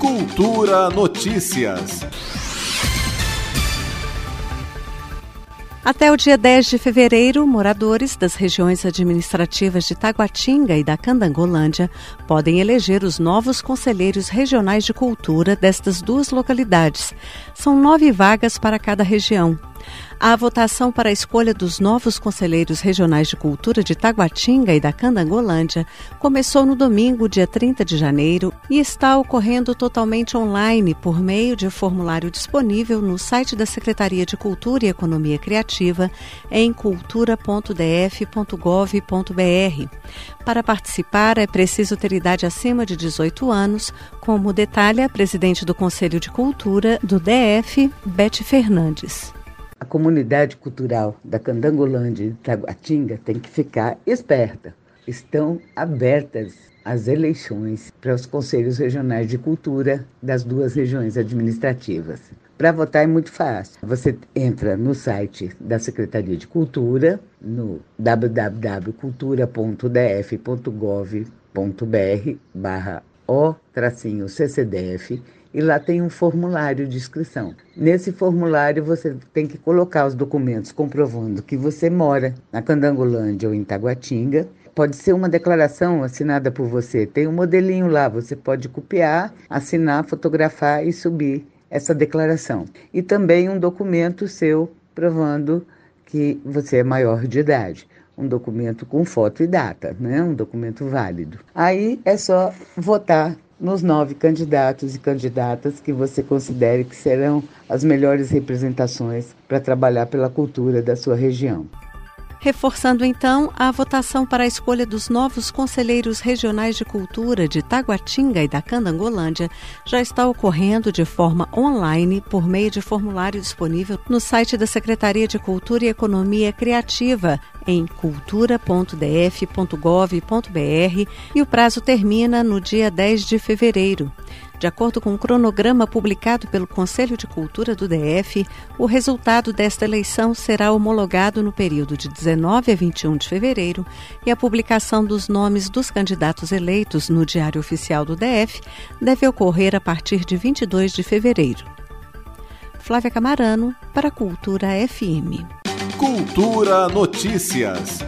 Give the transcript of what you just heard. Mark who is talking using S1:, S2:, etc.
S1: Cultura Notícias.
S2: Até o dia 10 de fevereiro, moradores das regiões administrativas de Taguatinga e da Candangolândia podem eleger os novos conselheiros regionais de cultura destas duas localidades. São nove vagas para cada região. A votação para a escolha dos novos conselheiros regionais de cultura de Taguatinga e da Candangolândia começou no domingo, dia 30 de janeiro, e está ocorrendo totalmente online por meio de formulário disponível no site da Secretaria de Cultura e Economia Criativa em cultura.df.gov.br. Para participar, é preciso ter idade acima de 18 anos, como detalha a presidente do Conselho de Cultura do DF, Bete Fernandes
S3: a comunidade cultural da Candangolândia e de Taguatinga tem que ficar esperta. Estão abertas as eleições para os conselhos regionais de cultura das duas regiões administrativas. Para votar é muito fácil. Você entra no site da Secretaria de Cultura, no www.cultura.df.gov.br barra o-ccdf e lá tem um formulário de inscrição. Nesse formulário você tem que colocar os documentos comprovando que você mora na Candangolândia ou em Taguatinga. Pode ser uma declaração assinada por você. Tem um modelinho lá, você pode copiar, assinar, fotografar e subir essa declaração. E também um documento seu provando que você é maior de idade um documento com foto e data, né? um documento válido. Aí é só votar nos nove candidatos e candidatas que você considere que serão as melhores representações para trabalhar pela cultura da sua região.
S2: Reforçando então, a votação para a escolha dos novos conselheiros regionais de cultura de Taguatinga e da Candangolândia já está ocorrendo de forma online por meio de formulário disponível no site da Secretaria de Cultura e Economia Criativa em cultura.df.gov.br e o prazo termina no dia 10 de fevereiro. De acordo com o cronograma publicado pelo Conselho de Cultura do DF, o resultado desta eleição será homologado no período de 19 a 21 de fevereiro e a publicação dos nomes dos candidatos eleitos no Diário Oficial do DF deve ocorrer a partir de 22 de fevereiro. Flávia Camarano, para a Cultura FM.
S1: Cultura Notícias.